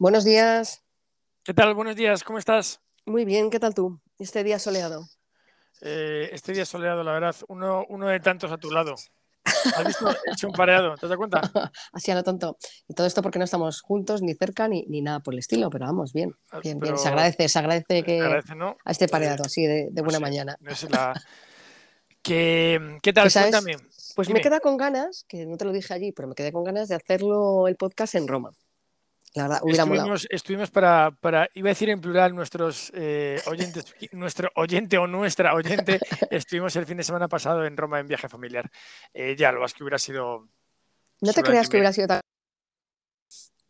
Buenos días. ¿Qué tal? Buenos días, ¿cómo estás? Muy bien, ¿qué tal tú? Este día soleado. Eh, este día soleado, la verdad, uno, uno de tantos a tu lado. ¿Has visto? He hecho un pareado, ¿te das cuenta? Así a lo tonto. Y todo esto porque no estamos juntos, ni cerca, ni, ni nada por el estilo, pero vamos, bien. Ah, Bien, pero- bien. Se agradece, se agradece que Agradece, ¿no? a este Eh, pareado así de, de buena mañana. no la- ¿Qué, ¿Qué tal? Pues. Pues me queda con ganas, que no te lo dije allí, pero me quedé con ganas de hacerlo el podcast en Roma. La verdad, hubiera molado. Estuvimos, para, para, iba a decir en plural, nuestros eh, oyentes, nuestro oyente o nuestra oyente, estuvimos el fin de semana pasado en Roma en viaje familiar. Eh, ya, lo vas que hubiera sido. No te creas que hubiera sido tan...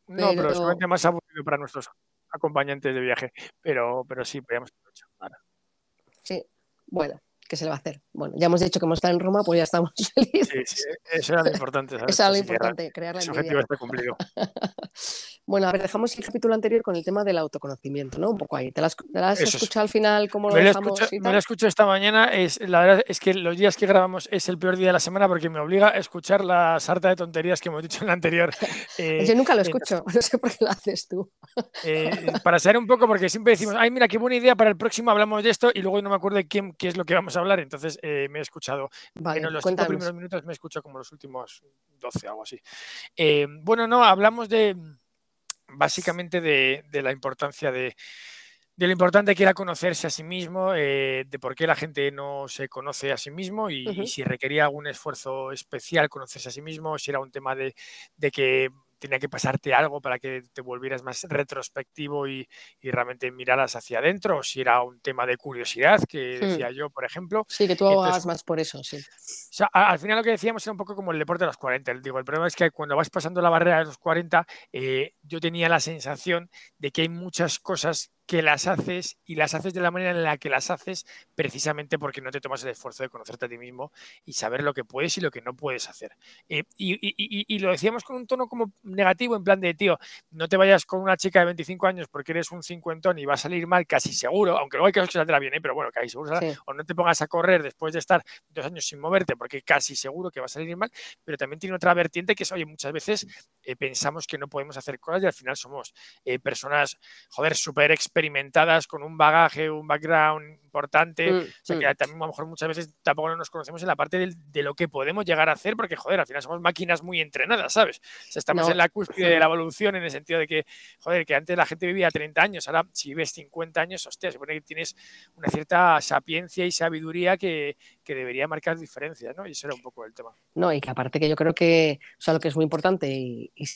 No, pero, pero- seguramente más aburrido para nuestros acompañantes de viaje. Pero, pero sí, podríamos haberlo hecho. Sí, bueno, ¿qué se le va a hacer? Bueno, ya hemos dicho que hemos estado en Roma, pues ya estamos felices. Sí, sí, eso era lo importante. ¿sabes? Eso era lo importante, crear la envidia. objetivo está cumplido. Bueno, a ver, dejamos el capítulo anterior con el tema del autoconocimiento, ¿no? Un poco ahí. ¿Te lo has, lo escuchado al final cómo lo Me lo, dejamos escucho, y me tal? lo escucho esta mañana. Es, la verdad es que los días que grabamos es el peor día de la semana porque me obliga a escuchar la sarta de tonterías que hemos dicho en la anterior. eh, Yo nunca lo entonces, escucho, no sé por qué lo haces tú. eh, para saber un poco, porque siempre decimos, ay, mira, qué buena idea, para el próximo hablamos de esto y luego no me acuerdo de quién, qué es lo que vamos a hablar. Entonces eh, me he escuchado Vale, menos los cinco primeros minutos, me escucho como los últimos 12 o algo así. Eh, bueno, no, hablamos de básicamente de, de la importancia de, de lo importante que era conocerse a sí mismo, eh, de por qué la gente no se conoce a sí mismo y, si requería algún esfuerzo especial conocerse a sí mismo, si era un tema de, de que tenía que pasarte algo para que te volvieras más retrospectivo y, y realmente miraras hacia adentro, o si era un tema de curiosidad, que Hmm. decía yo, por ejemplo. Sí, que tú abogabas más por eso, sí. o sea, a- al final lo que decíamos era un poco como el deporte de los 40. Digo, el problema es que cuando vas pasando la barrera de los 40, eh, yo tenía la sensación de que hay muchas cosas que las haces y las haces de la manera en la que las haces precisamente porque no te tomas el esfuerzo de conocerte a ti mismo y saber lo que puedes y lo que no puedes hacer. Eh, y, y- y- y lo decíamos con un tono como negativo, en plan de, tío, no te vayas con una chica de 25 años porque eres un cincuentón y va a salir mal casi seguro, aunque luego hay casos que saldrá bien, ¿eh? pero bueno, casi seguro Sí. o no te pongas a correr después de estar dos años sin moverte porque casi seguro que va a salir mal, pero también tiene otra vertiente que es, oye, muchas veces eh, pensamos que no podemos hacer cosas y al final somos personas, joder, súper experimentadas con un bagaje, un background importante. Mm, O sea, mm. que también a lo mejor muchas veces tampoco no nos conocemos en la parte de lo que podemos llegar a hacer, porque, joder, al final somos máquinas muy entrenadas, ¿sabes? O sea, estamos No. en la cúspide de la evolución en el sentido de que, joder, que antes la gente vivía 30 años, ahora si vives 50 años, hostia, se supone que tienes una cierta sapiencia y sabiduría que, que debería marcar diferencias, ¿no? Y eso era un poco el tema. No, y que aparte que yo creo que, o sea, lo que es muy importante y, y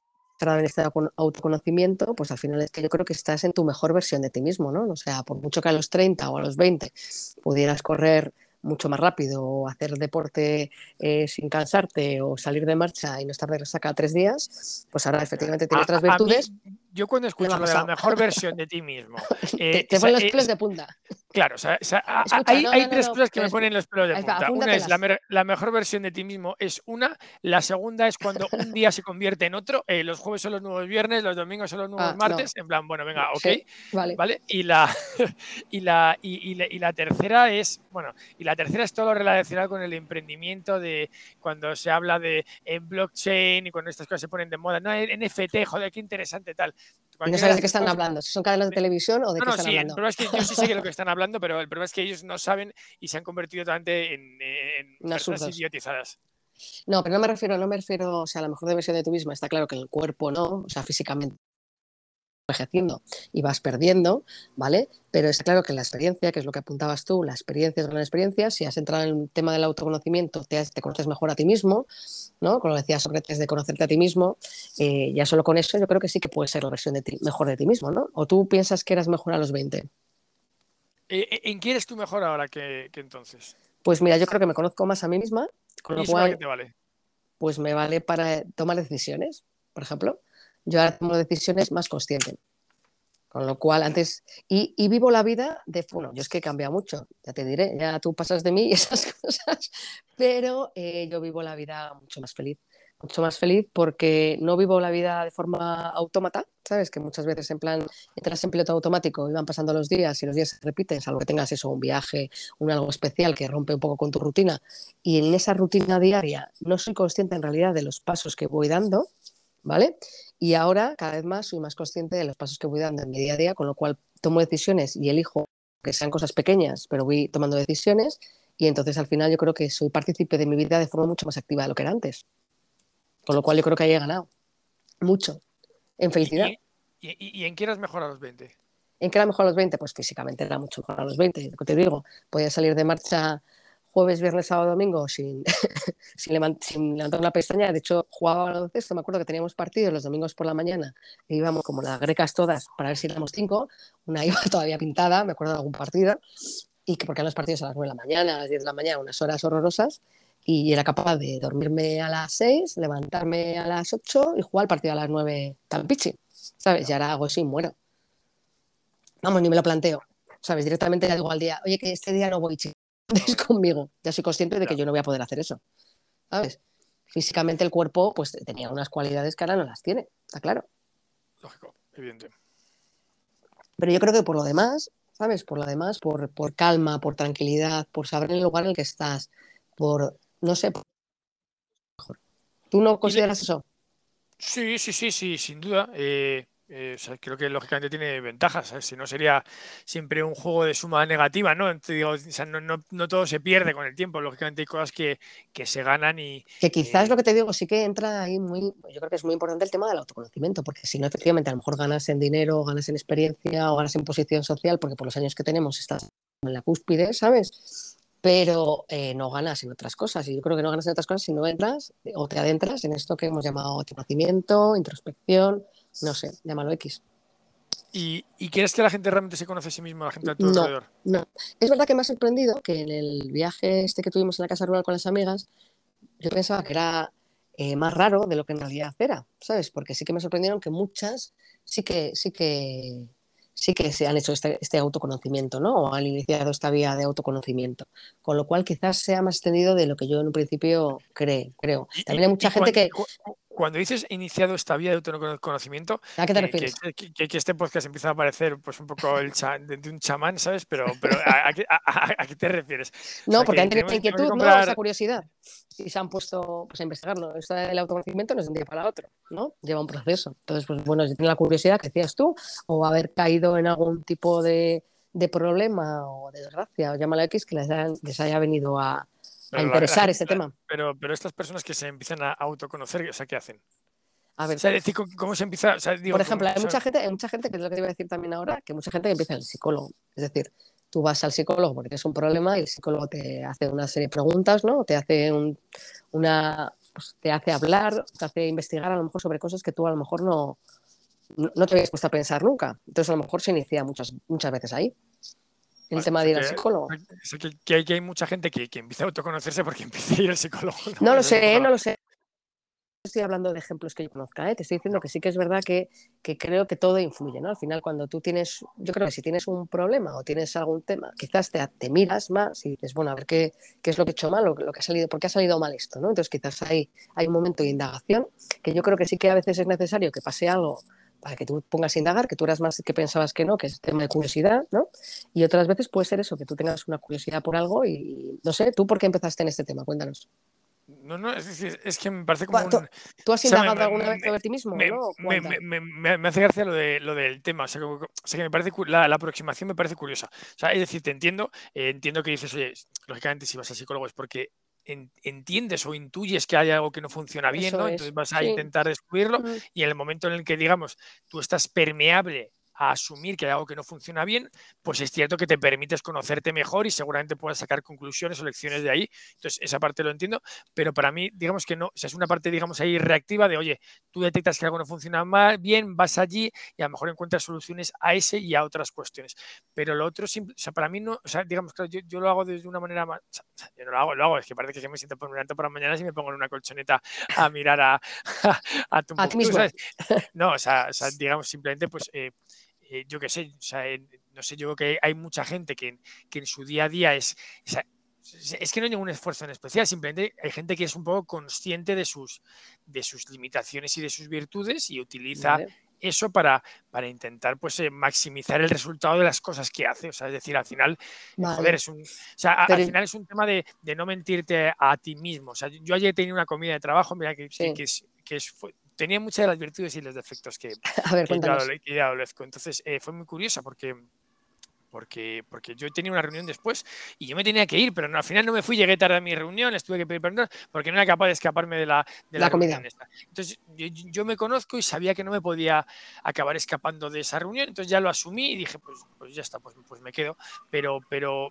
en este auto- autoconocimiento, pues al final es que yo creo que estás en tu mejor versión de ti mismo, ¿no? O sea, por mucho que a los 30 o a los 20 pudieras correr mucho más rápido o hacer deporte eh, sin cansarte o salir de marcha y no estar de resaca tres días, pues ahora efectivamente tiene A- otras a- a mí, virtudes. Yo cuando escucho lo de la mejor versión de ti mismo, te, eh, te ponen los eh, pelos de punta. Claro, o sea, o sea, a- a- Escucha, hay, no, hay no, tres no, cosas que me ponen los pelos de punta. Una es la, mejor versión de ti mismo es una, la segunda es cuando un día se convierte en otro, eh, los jueves son los nuevos viernes, los domingos son los nuevos Ah, martes, en plan, bueno, venga, ok, Sí, vale. ¿vale? Y la, y, la, y, y la, y la tercera es, bueno, y la tercera es todo lo relacionado con el emprendimiento de cuando se habla de en blockchain y cuando estas cosas se ponen de moda, no, NFT, joder, qué interesante tal. Y no sabes de qué están hablando, si son cadenas de televisión o de no, qué no, están sí, el hablando. problema es que yo sí sé que lo que están hablando, pero el problema es que ellos no saben y se han convertido totalmente en, en personas absurdos. idiotizadas. No, pero no me refiero, no me refiero, o sea, a la mejor versión de tú misma está claro que el cuerpo no, o sea, físicamente envejeciendo y vas perdiendo, ¿vale? Pero está claro que la experiencia, que es lo que apuntabas tú, la experiencia es gran experiencia, si has entrado en el tema del autoconocimiento, te, conoces mejor a ti mismo, ¿no? Como lo decía Sócrates, de conocerte a ti mismo, eh, ya solo con eso yo creo que sí que puede ser la versión de ti, mejor de ti mismo, ¿no? O tú piensas que eras mejor a los 20. Eh, ¿En qué eres tú mejor ahora que, que entonces? Pues mira, yo creo que me conozco más a mí misma, con ¿Y lo para qué cual te vale? pues me vale para tomar decisiones, por ejemplo. Yo ahora tomo decisiones más consciente. Con lo cual, antes. Y, y vivo la vida de. Bueno, yo es que he cambiado mucho, ya te diré, ya tú pasas de mí y esas cosas. Pero eh, yo vivo la vida mucho más feliz. Mucho más feliz porque no vivo la vida de forma autómata, ¿sabes? Que muchas veces, en plan, entras en piloto automático y van pasando los días y los días se repiten, salvo que tengas eso, un viaje, un algo especial que rompe un poco con tu rutina. Y en esa rutina diaria no soy consciente en realidad de los pasos que voy dando, ¿vale? Y ahora cada vez más soy más consciente de los pasos que voy dando en mi día a día, con lo cual tomo decisiones y elijo que sean cosas pequeñas, pero voy tomando decisiones y entonces al final yo creo que soy partícipe de mi vida de forma mucho más activa de lo que era antes. Con lo cual yo creo que ahí he ganado mucho en felicidad. ¿Y, en qué eras mejor a los 20? ¿En qué era mejor a los 20? Pues físicamente era mucho mejor a los 20, lo que te digo. Podía salir de marcha jueves, viernes, sábado, domingo sin, sin, levantar una pestaña. De hecho, jugaba baloncesto. Me acuerdo que teníamos partidos los domingos por la mañana e íbamos como las grecas todas para ver si éramos cinco. Una iba todavía pintada, me acuerdo de algún partido. Y que porque eran los partidos a las 9 de la mañana, a las 10 de la mañana, unas horas horrorosas. Y era capaz de dormirme a las 6, levantarme a las 8 y jugar el partido a las 9 tan pichi. ¿sabes? Y ahora hago eso y muero. Vamos, ni me lo planteo, ¿sabes? Directamente ya digo al día, oye, que este día no voy, chicos, conmigo. Ya soy consciente de que yo no voy a poder hacer eso, ¿sabes? Físicamente el cuerpo, pues tenía unas cualidades que ahora no las tiene, está claro. Lógico, evidente. Pero yo creo que por lo demás, ¿sabes? Por lo demás, por, por calma, por tranquilidad, por saber el lugar en el que estás, por, no sé, ¿Tú no consideras eso? Sí, sí, sí, sí, sin duda. Eh, eh, creo que lógicamente tiene ventajas, si no sería siempre un juego de suma negativa, ¿no? no, todo se pierde con el tiempo, lógicamente hay cosas que, se ganan y... Que quizás lo que te digo sí que entra ahí muy, yo creo que es muy importante el tema del autoconocimiento, porque si no, efectivamente, a lo mejor ganas en dinero, ganas en experiencia o ganas en posición social, porque por los años que tenemos estás en la cúspide, ¿sabes? pero eh, no ganas en otras cosas. Y yo creo que no ganas en otras cosas si no entras o te adentras en esto que hemos llamado conocimiento, introspección, no sé, llámalo X. ¿Y, ¿Y, crees que la gente realmente se conoce a sí misma, la gente a tu no, alrededor? No, es verdad que me ha sorprendido que en el viaje este que tuvimos en la casa rural con las amigas, yo pensaba que era eh, más raro de lo que en realidad era, ¿sabes? Porque sí que me sorprendieron que muchas sí que, sí que sí que se han hecho este, este, autoconocimiento, ¿no? O han iniciado esta vía de autoconocimiento. Con lo cual quizás sea más extendido de lo que yo en un principio creo. También hay mucha gente que cuando dices iniciado esta vía de autoconocimiento, ¿a qué te refieres? Que, este podcast empieza a parecer pues un poco el de, un chamán, ¿sabes? Pero, pero ¿a, qué te refieres? No, porque han tenido inquietud, ¿no? Esa curiosidad. Y se han puesto pues, a investigarlo. Esto del autoconocimiento no es de un día para otro, ¿no? Lleva un proceso. Entonces, pues bueno, si tiene la curiosidad que decías tú, o haber caído en algún tipo de, problema o de desgracia, o llámalo X, que les, les haya venido a, a interesar ese tema. Pero, pero estas personas que se empiezan a autoconocer, o sea, ¿qué hacen? A ver, decir, ¿cómo se empieza? por ejemplo, hay mucha gente, hay mucha gente, que es lo que te iba a decir también ahora, que mucha gente que empieza en el psicólogo. Es decir, tú vas al psicólogo porque tienes un problema y el psicólogo te hace una serie de preguntas, ¿no? Te hace una, pues, te hace hablar, te hace investigar a lo mejor sobre cosas que tú a lo mejor no, no, te habías puesto a pensar nunca. Entonces a lo mejor se inicia muchas, muchas veces ahí el tema de ir al psicólogo. que, hay, que, hay mucha gente que, que, empieza a autoconocerse porque empieza a ir al psicólogo. No, lo sé, no lo sé. Estoy hablando de ejemplos que yo conozca, ¿eh? te estoy diciendo que sí que es verdad que, que, creo que todo influye, ¿no? Al final, cuando tú tienes, yo creo que si tienes un problema o tienes algún tema, quizás te, te miras más y dices, bueno, a ver qué, qué es lo que he hecho mal, lo, lo, que ha salido, por qué ha salido mal esto, ¿no? Entonces, quizás hay, hay un momento de indagación que yo creo que sí que a veces es necesario que pase algo para que tú pongas a indagar, que tú eras más que pensabas que no, que es tema de curiosidad, ¿no? Y otras veces puede ser eso, que tú tengas una curiosidad por algo y no sé, ¿tú por qué empezaste en este tema? Cuéntanos. No, no, es, que me parece como. ¿Tú, has indagado alguna vez sobre ti mismo? Me, ¿no? me, hace gracia lo, de, lo del tema. O sea, que, me parece la, aproximación me parece curiosa. O sea, es decir, te entiendo, eh, entiendo que dices, oye, lógicamente, si vas al psicólogo es porque entiendes o intuyes que hay algo que no funciona bien, ¿no? Entonces vas a intentar descubrirlo y en el momento en el que, digamos, tú estás permeable a asumir que hay algo que no funciona bien, pues es cierto que te permites conocerte mejor y seguramente puedas sacar conclusiones o lecciones de ahí. Entonces, esa parte lo entiendo, pero para mí, digamos que no, o sea, es una parte, digamos, ahí reactiva de, oye, tú detectas que algo no funciona mal, bien, vas allí y a lo mejor encuentras soluciones a ese y a otras cuestiones. Pero lo otro, o sea, para mí no, o sea, digamos, claro, yo, lo hago de una manera más, yo no lo hago, lo hago, es que parece que me siento por un por la mañana y me pongo en una colchoneta a mirar a, a, tu a mismo. No, o sea, digamos, simplemente, pues, eh, eh, yo qué sé, no sé, yo creo que hay mucha gente que, en su día a día es, es que no hay ningún esfuerzo en especial, simplemente hay gente que es un poco consciente de sus, de sus limitaciones y de sus virtudes y utiliza eso para, para intentar pues eh, maximizar el resultado de las cosas que hace. O sea, es decir, al final, joder, es un, o sea, al final es un tema de, de, no mentirte a ti mismo. O sea, yo ayer tenía una comida de trabajo, mira que, que, es, que es, tenía muchas de las virtudes y los defectos que, A ver, que, adole- que adolezco. Entonces eh, fue muy curiosa porque, porque, porque yo tenía una reunión después y yo me tenía que ir, pero no, al final no me fui, llegué tarde a mi reunión, les tuve que pedir perdón porque no era capaz de escaparme de la, de La comida. esta. Entonces yo, yo me conozco y sabía que no me podía acabar escapando de esa reunión, entonces ya lo asumí y dije, pues, pues ya está, pues, pues me quedo. Pero, pero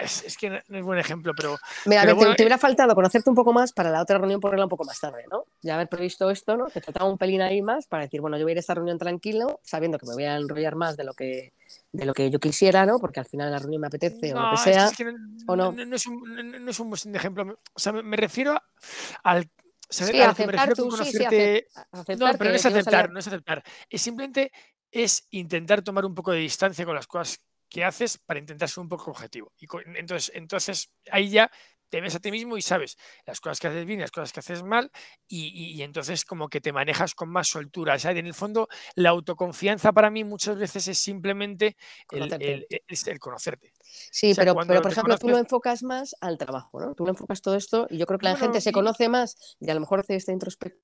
es, es que no es buen ejemplo, pero Mira, a Pero ver, te- bueno, te, hubiera faltado conocerte un poco más para la otra reunión ponerla un poco más tarde, ¿no? Ya haber previsto esto, ¿no? Te faltaba un pelín ahí más para decir, bueno, yo voy a ir a esta reunión tranquilo, sabiendo que me voy a enrollar más de lo que, de lo que yo quisiera, ¿no? Porque al final la reunión me apetece o lo que sea. es que no, ¿o no? no- es un, no- es un buen ejemplo. O sea, me, refiero al. ¿sabes? Sí, a lo que me aceptar refiero tú, con sí, sí, conocerte- acep- aceptar No, pero no es aceptar, no es aceptar. Es simplemente es intentar tomar un poco de distancia con las cosas que haces para intentar ser un poco objetivo. Y entonces, entonces ahí ya te ves a ti mismo y sabes las cosas que haces bien y las cosas que haces mal y, y- y entonces como que te manejas con más soltura. O sea, en el fondo la autoconfianza para mí muchas veces es simplemente el, Conocerte. el- conocerte. Sí, O sea, pero, pero por ejemplo, tú lo enfocas más al trabajo, ¿no? Tú lo enfocas todo esto y yo creo que la Bueno, gente se conoce más y a lo mejor hace esta introspección.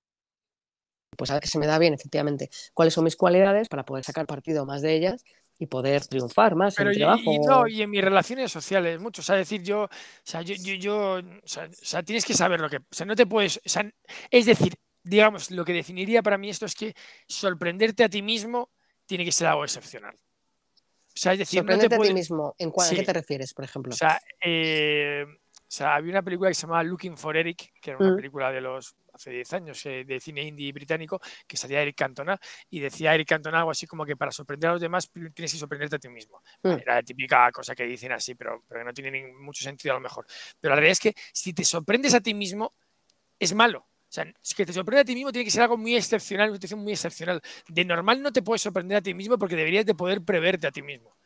Pues a ver que se me da bien, efectivamente, cuáles son mis cualidades para poder sacar partido más de ellas y poder triunfar más en Pero y, trabajo. y no, y en mis relaciones sociales, mucho. O sea, decir, yo, o sea, yo, yo, yo- o sea, o sea, tienes que saber lo que, o sea, no te puedes, o sea, es decir, digamos, lo que definiría para mí esto es que sorprenderte a ti mismo tiene que ser algo excepcional. O sea, es decir, no te Sorprenderte a ti mismo. ¿En cuál, ¿A qué te refieres, por ejemplo? o sea, eh, o sea, había una película que se llamaba Looking for Eric, que era una Mm. película de los hace 10 años eh, de cine indie británico, que salía Eric Cantona y decía Eric Cantona algo así como que para sorprender a los demás tienes que sorprenderte a ti mismo. Mm. Era la típica cosa que dicen así, pero, pero que no tiene mucho sentido a lo mejor. Pero la realidad es que si te sorprendes a ti mismo, es malo. O sea, es que te sorprende a ti mismo tiene que ser algo muy excepcional, una situación muy excepcional. De normal no te puedes sorprender a ti mismo porque deberías de poder preverte a ti mismo.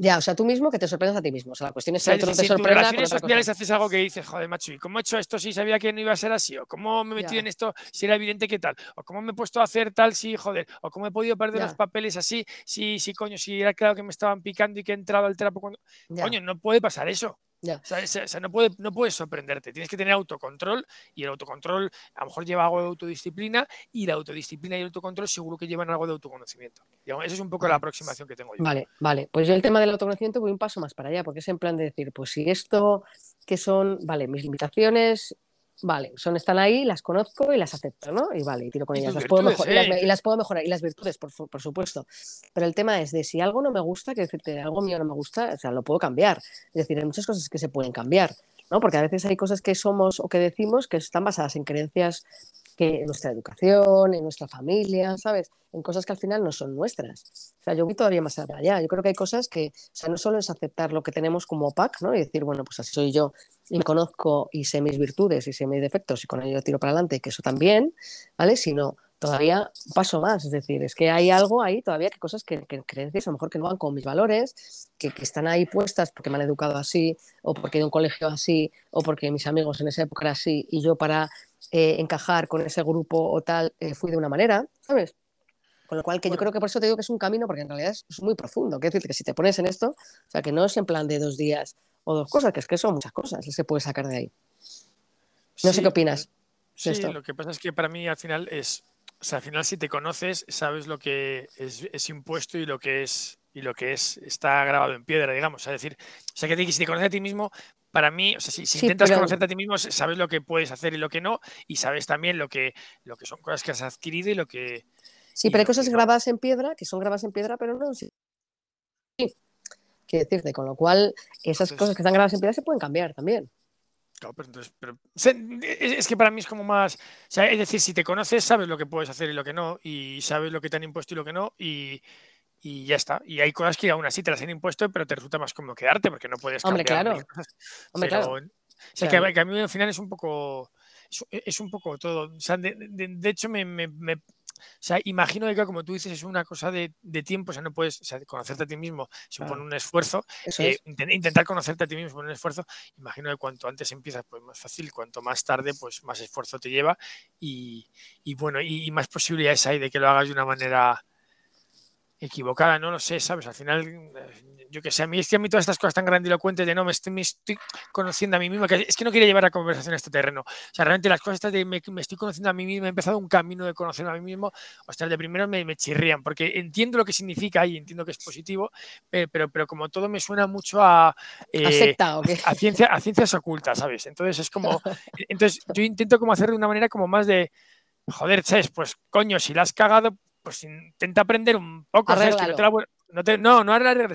Ya, o sea, tú mismo que te sorprendas a ti mismo. O sea, la cuestión es O que sea, el otro no si te sorprenda sociales haces algo que dices, joder, macho, ¿y cómo he hecho esto si sabía que no iba a ser así? ¿O cómo me he metido Ya. en esto si era evidente que tal? ¿O cómo me he puesto a hacer tal si, joder? ¿O cómo he podido perder Ya. los papeles así si, si, coño, si era claro que me estaban picando y que he entrado al trapo cuando... Ya, Coño, no puede pasar eso. Ya. O sea, es- o sea, no, puede, no puedes sorprenderte. Tienes que tener autocontrol y el autocontrol a lo mejor lleva algo de autodisciplina y la autodisciplina y el autocontrol seguro que llevan algo de autoconocimiento. Digamos, esa es un poco la aproximación que tengo yo. Vale, vale. Pues yo el tema del autoconocimiento voy un paso más para allá, porque es en plan de decir, pues si esto que son, vale, mis limitaciones, vale, son, están ahí, las conozco y las acepto, ¿no? Y vale, y tiro con ellas. Las puedo mejor- y, las, ¿eh? y las puedo mejorar, y las virtudes, por, por supuesto. Pero el tema es de si algo no me gusta, que decirte, algo mío no me gusta, o sea, lo puedo cambiar. Es decir, hay muchas cosas que se pueden cambiar, ¿no? Porque a veces hay cosas que somos o que decimos que están basadas en creencias que en nuestra educación, en nuestra familia, ¿sabes? En cosas que al final no son nuestras. O sea, yo voy todavía más allá. Yo creo que hay cosas que, o sea, no solo es aceptar lo que tenemos como pack, ¿no? Y decir, bueno, pues así soy yo y conozco y sé mis virtudes y sé mis defectos y con ello tiro para adelante, que eso también, ¿vale? Sino todavía un paso más. Es decir, es que hay algo ahí todavía que cosas que, que creencias a lo mejor que no van con mis valores, que, que están ahí puestas porque me han educado así, o porque he ido a un colegio así, o porque mis amigos en esa época eran así, y yo para eh, encajar con ese grupo o tal eh, fui de una manera, ¿sabes? Con lo cual, que yo Bueno. creo que por eso te digo que es un camino, porque en realidad es, es muy profundo. Quiero decir que si te pones en esto, o sea, que no es en plan de dos días o dos cosas, que es que son muchas cosas las que puedes sacar de ahí. No sé qué opinas. Sí, esto. lo que pasa es que para mí al final es, o sea, al final si te conoces, sabes lo que es, es impuesto y lo que es y lo que es está grabado en piedra, digamos. Es decir, o sea, que si te conoces a ti mismo, para mí, o sea, si, si Sí, intentas pero- conocerte a ti mismo, sabes lo que puedes hacer y lo que no, y sabes también lo que, lo que son cosas que has adquirido y lo que Sí, pero hay cosas no. grabadas en piedra que son grabadas en piedra, pero no. Sí. Quiero decirte, con lo cual, esas Entonces- cosas que están grabadas en piedra se pueden cambiar también. Claro, pero entonces, pero, es, que para mí es como más, o sea, es decir, si te conoces, sabes lo que puedes hacer y lo que no, y sabes lo que te han impuesto y lo que no, y, y ya está. Y hay cosas que aún así te las han impuesto, pero te resulta más cómodo quedarte porque no puedes Hombre, cambiar claro. mil cosas. Hombre, Pero, claro. O sea, sea, que, a- que a mí al final es un poco, es, es un poco todo. O sea, de, de- de hecho, me, me- me- o sea, imagino que, como tú dices, es una cosa de, de tiempo, o sea, no puedes, o sea, conocerte a ti mismo supone Claro. un esfuerzo, eh, es. inten- intentar conocerte a ti mismo supone un esfuerzo, imagino que cuanto antes empiezas, pues más fácil, cuanto más tarde, pues más esfuerzo te lleva y, y bueno, y, y más posibilidades hay de que lo hagas de una manera equivocada, no lo sé, ¿sabes? Al final, eh, yo que sé, a mí es que a mí todas estas cosas tan grandilocuentes de no, me estoy, me estoy conociendo a mí mismo, que es que no quería llevar la conversación a este terreno. O sea, realmente las cosas estas de me, estoy conociendo a mí mismo, he empezado un camino de conocerme a mí mismo, o sea, de primero me, me, chirrían, porque entiendo lo que significa y entiendo que es positivo, pero, pero, como todo me suena mucho a, eh, a, ciencia, a ciencias ocultas, ¿sabes? Entonces es como, entonces yo intento como hacer de una manera como más de, joder, Ches, pues coño, si la has cagado, pues intenta aprender un poco, ¿sabes? Que no, te la, no, te, no, no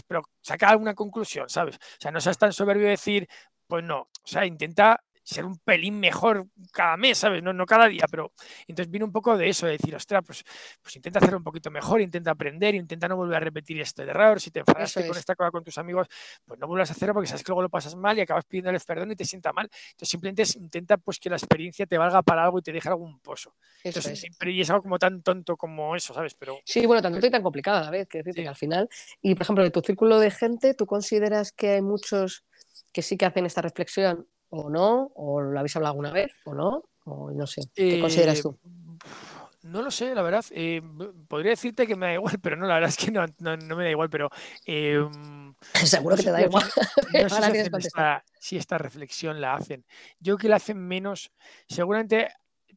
pero saca alguna conclusión, ¿sabes? O sea, no seas tan soberbio de decir, pues no, o sea, intenta ser un pelín mejor cada mes, ¿sabes? No, no cada día, pero entonces viene un poco de eso, de decir, ostras, pues, pues intenta hacerlo un poquito mejor, intenta aprender, intenta no volver a repetir este error, si te enfadaste con esta cosa con tus amigos, pues no vuelvas a hacerlo porque sabes que luego lo pasas mal y acabas pidiéndoles perdón y te sienta mal. Entonces simplemente intenta pues que la experiencia te valga para algo y te deje algún pozo. Entonces, siempre y es algo como tan tonto como eso, ¿sabes? Pero... Sí, bueno, tan tonto y tan complicado a la vez, que decir que al final, y por ejemplo, de tu círculo de gente, ¿tú consideras que hay muchos que sí que hacen esta reflexión o no, o lo habéis hablado alguna vez, o no, o no sé. ¿Qué consideras tú? Eh, no lo sé, la verdad. Eh, podría decirte que me da igual, pero no, la verdad es que no, me da igual, pero... Em, Seguro que te da igual. No sé si, esta, si, esta, reflexión la hacen. Yo que la hacen menos, seguramente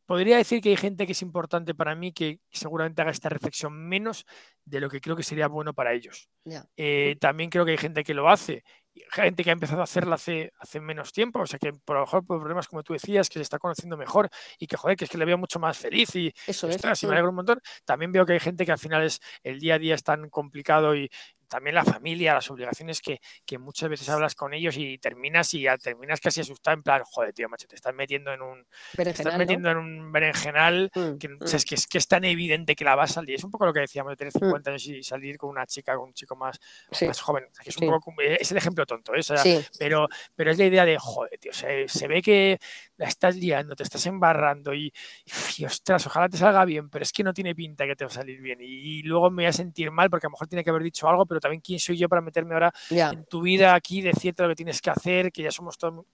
podría decir que hay gente que es importante para mí que seguramente haga esta reflexión menos de lo que creo que sería bueno para ellos. Eh, también creo que hay gente que lo hace gente que ha empezado a hacerla hace, hace menos tiempo, o sea que por lo mejor por problemas como tú decías, que se está conociendo mejor y que joder, que es que le veo mucho más feliz y eso es, me alegro un montón. También veo que hay gente que al final es el día a día es tan complicado y, también la familia, las obligaciones que, que, muchas veces hablas con ellos y terminas y ya terminas casi asustado en plan, joder, tío, macho, te estás metiendo en un berenjenal, metiendo en un berenjenal mm, que, mm. es que, es que es tan evidente que la vas a salir. Es un poco lo que decíamos de tener 50 mm. años y salir con una chica, con un chico más, más joven. es, un poco, es el ejemplo tonto, ¿eh? pero, pero es la idea de, joder, tío, se, se ve que la estás liando, te estás embarrando y, y, ostras, ojalá te salga bien, pero es que no tiene pinta que te va a salir bien. Y, luego me voy a sentir mal porque a lo mejor tiene que haber dicho algo, pero también quién soy yo para meterme ahora en tu vida aquí, decirte lo que tienes que hacer, que ya somos todos.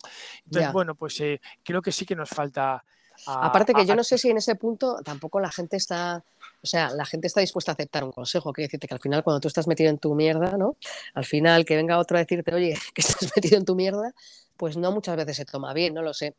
Entonces, bueno, pues eh, creo que sí que nos falta. Aparte que yo no sé si en ese punto tampoco la gente está, o sea, la gente está dispuesta a aceptar un consejo, quiere decirte que al final cuando tú estás metido en tu mierda, ¿no? Al final que venga otro a decirte, oye, que estás metido en tu mierda, pues no muchas veces se toma bien, no lo sé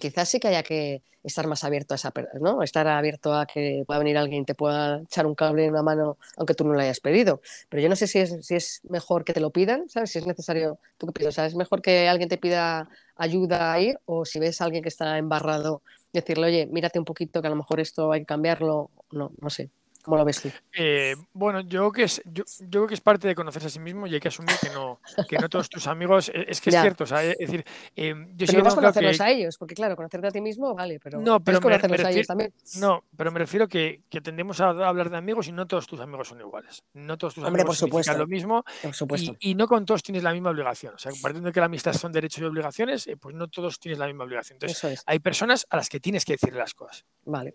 quizás sí que haya que estar más abierto a esa ¿no? Estar abierto a que pueda venir alguien y te pueda echar un cable en una mano aunque tú no lo hayas pedido. Pero yo no sé si es, si es mejor que te lo pidan, ¿sabes? Si es necesario, tú qué piensas, ¿es mejor que alguien te pida ayuda a ir o si ves a alguien que está embarrado, decirle, oye, mírate un poquito que a lo mejor esto hay que cambiarlo, no, no sé. ¿Cómo lo ves tú? Eh, bueno, yo creo, que es, yo, creo que es parte de conocerse a sí mismo y hay que asumir que no, que no todos tus amigos. E, es que es cierto, o sea, es decir, eh, yo pero no conocerlos a ellos, porque claro, conocerte a ti mismo, vale, pero no, pero me, conocerlos a ellos también. No, pero me refiero que, que tendemos a hablar de amigos y no todos tus amigos son iguales. No todos tus Hombre, amigos significan lo mismo. Por supuesto. Y, no con todos tienes la misma obligación. O sea, partiendo de que la amistad son derechos y obligaciones, eh, pues no todos tienes la misma obligación. Entonces, hay personas a las que tienes que decirle las cosas. Vale.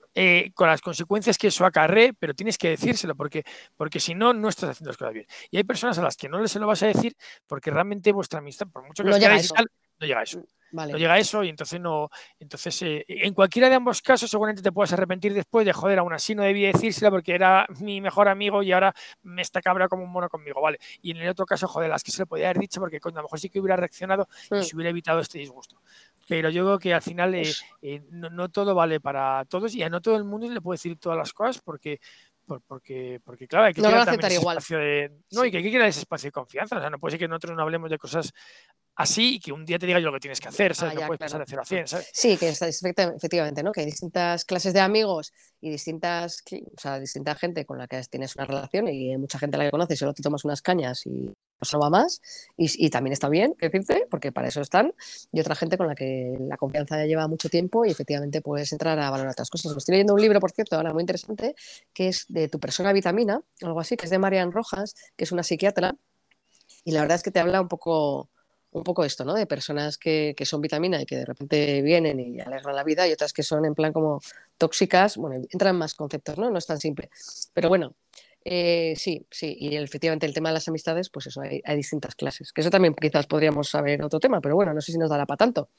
con las consecuencias que eso acarre, pero tienes que decírselo porque, porque si no, no estás haciendo las cosas bien. Y hay personas a las que no se lo vas a decir porque realmente vuestra amistad, por mucho que no a eso. no llega a eso. No llega a eso y entonces no. Entonces, eh, en cualquiera de ambos casos, seguramente te puedes arrepentir después de joder, aún así no debía decírselo porque era mi mejor amigo y ahora me está cabra como un mono conmigo, ¿vale? Y en el otro caso, joder, las que se le podía haber dicho porque a lo mejor sí que hubiera reaccionado y mm. se hubiera evitado este disgusto. Pero yo creo que al final eh, pues eh, no, todo vale para todos y a no todo el mundo le puede decir todas las cosas porque porque, porque claro, hay que no crear igual. espacio de. No, y que hay que crear ese espacio de confianza. O sea, no puede ser que nosotros no hablemos de cosas así y que un día te diga yo lo que tienes que hacer, ¿sabes? Ah, no puedes pasar de 0 a 100, ¿sabes? Sí, que es, efectivamente, ¿no? Que hay distintas clases de amigos y distintas, o sea, distinta gente con la que tienes una relación y hay mucha gente a la que conoces y solo te tomas unas cañas y no va más y, también está bien, decirte, porque para eso están y otra gente con la que la confianza ya lleva mucho tiempo y efectivamente puedes entrar a valorar otras cosas. estoy leyendo un libro, por cierto, ahora muy interesante, que es de tu persona vitamina, algo así, que es de Marian Rojas, que es una psiquiatra y la verdad es que te habla un poco un poco esto, ¿no? De personas que, que, son vitamina y que de repente vienen y alegran la vida y otras que son en plan como tóxicas. Bueno, entran más conceptos, ¿no? No es tan simple. Pero bueno, eh, sí, sí. Y efectivamente el tema de las amistades, pues eso, hay, hay, distintas clases. Que eso también quizás podríamos saber otro tema, pero bueno, no sé si nos dará para tanto.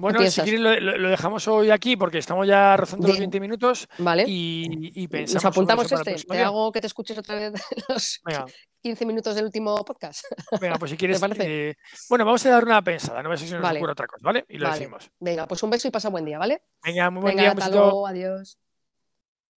Bueno, si quieres lo, dejamos hoy aquí porque estamos ya rozando los 20 minutos. Vale. Y, pensamos. Nos apuntamos este. Te hago que te escuches otra vez los 15 minutos del último podcast. Venga, pues si quieres. Eh, bueno, vamos a dar una pensada. No sé si nos ocurre otra cosa, ¿vale? Y lo decimos. Venga, pues un beso y pasa buen día, ¿vale? Venga, muy buen día. Hasta luego, adiós.